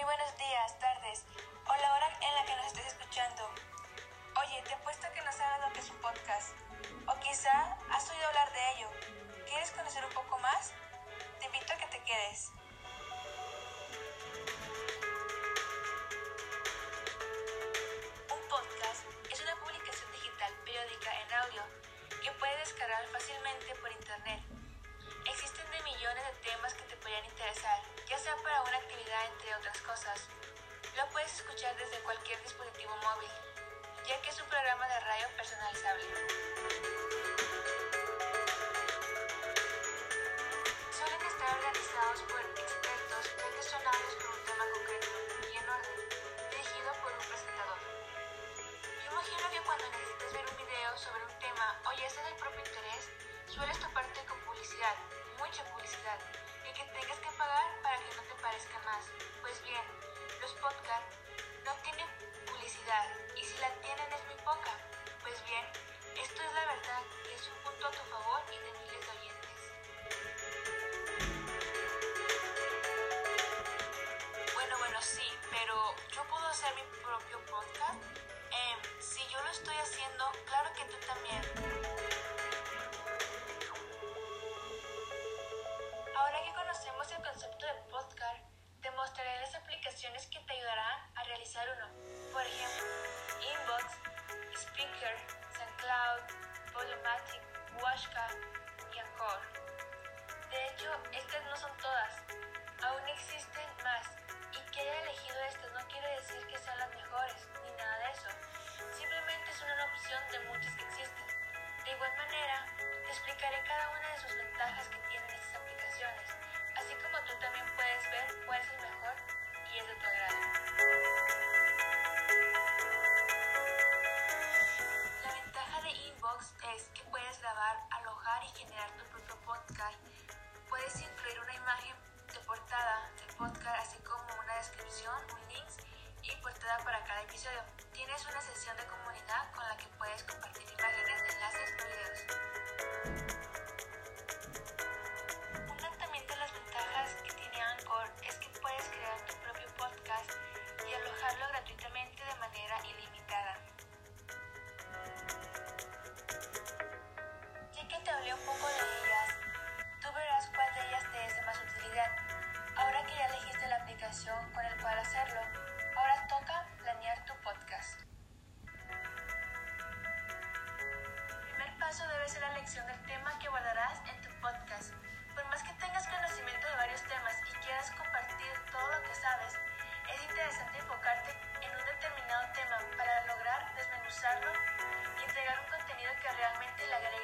muy buenos días, tardes o la hora en la que nos estés escuchando. Oye, te apuesto que no sabes lo que es un podcast. O quizá has oído hablar de ello. ¿Quieres conocer un poco más? Te invito a que te quedes. Un podcast es una publicación digital periódica en audio que puedes descargar fácilmente por internet. Existen de millones de temas que te podrían interesar, ya sea para una actividad entre otras cosas. Lo puedes escuchar desde cualquier dispositivo móvil, ya que es un programa de radio personalizable. Suelen estar organizados por expertos, ya que son audios con un tema concreto y en orden, dirigido por un presentador. Yo imagino que cuando necesites ver un video sobre un tema o ya sea del propio interés, sueles toparte con publicidad, mucha publicidad, que tengas que pagar para que no te parezca más. Pues bien, los podcasts no tienen publicidad y si la tienen es muy poca. Pues bien, esto es la verdad es un punto a tu favor y aplicaciones que te ayudarán a realizar uno. Por ejemplo, Inbox, Speaker, SoundCloud, Podomatic, Washka y Anchor. De hecho, estas no son todas. Aún existen más. Y que haya elegido estas no quiere decir que sean las mejores, ni nada de eso. Simplemente es una opción de muchas que existen. De igual manera, te explicaré cada una de sus generar tu propio podcast. Puedes incluir una imagen debe ser la elección del tema que guardarás en tu podcast. Por más que tengas conocimiento de varios temas y quieras compartir todo lo que sabes, es interesante enfocarte en un determinado tema para lograr desmenuzarlo y entregar un contenido que realmente le agregue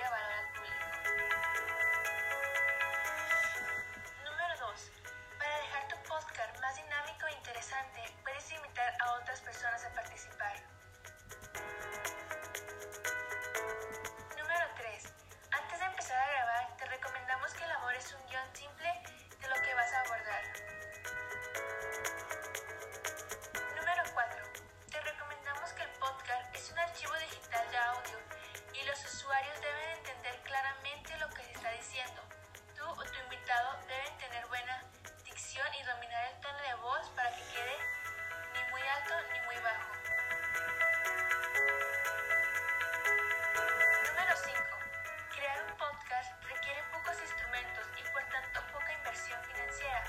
podcast requiere pocos instrumentos y por tanto poca inversión financiera.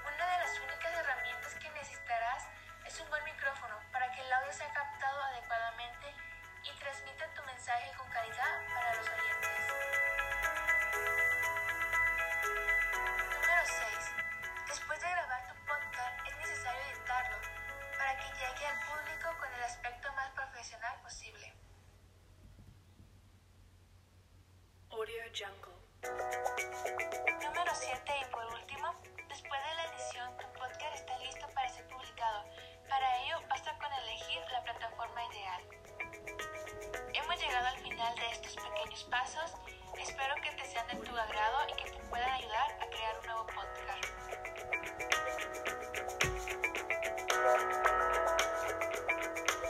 Una de las únicas herramientas que necesitarás es un buen micrófono para que el audio sea captado adecuadamente y transmita tu mensaje con calidad Jungle. Número 7 y por último, después de la edición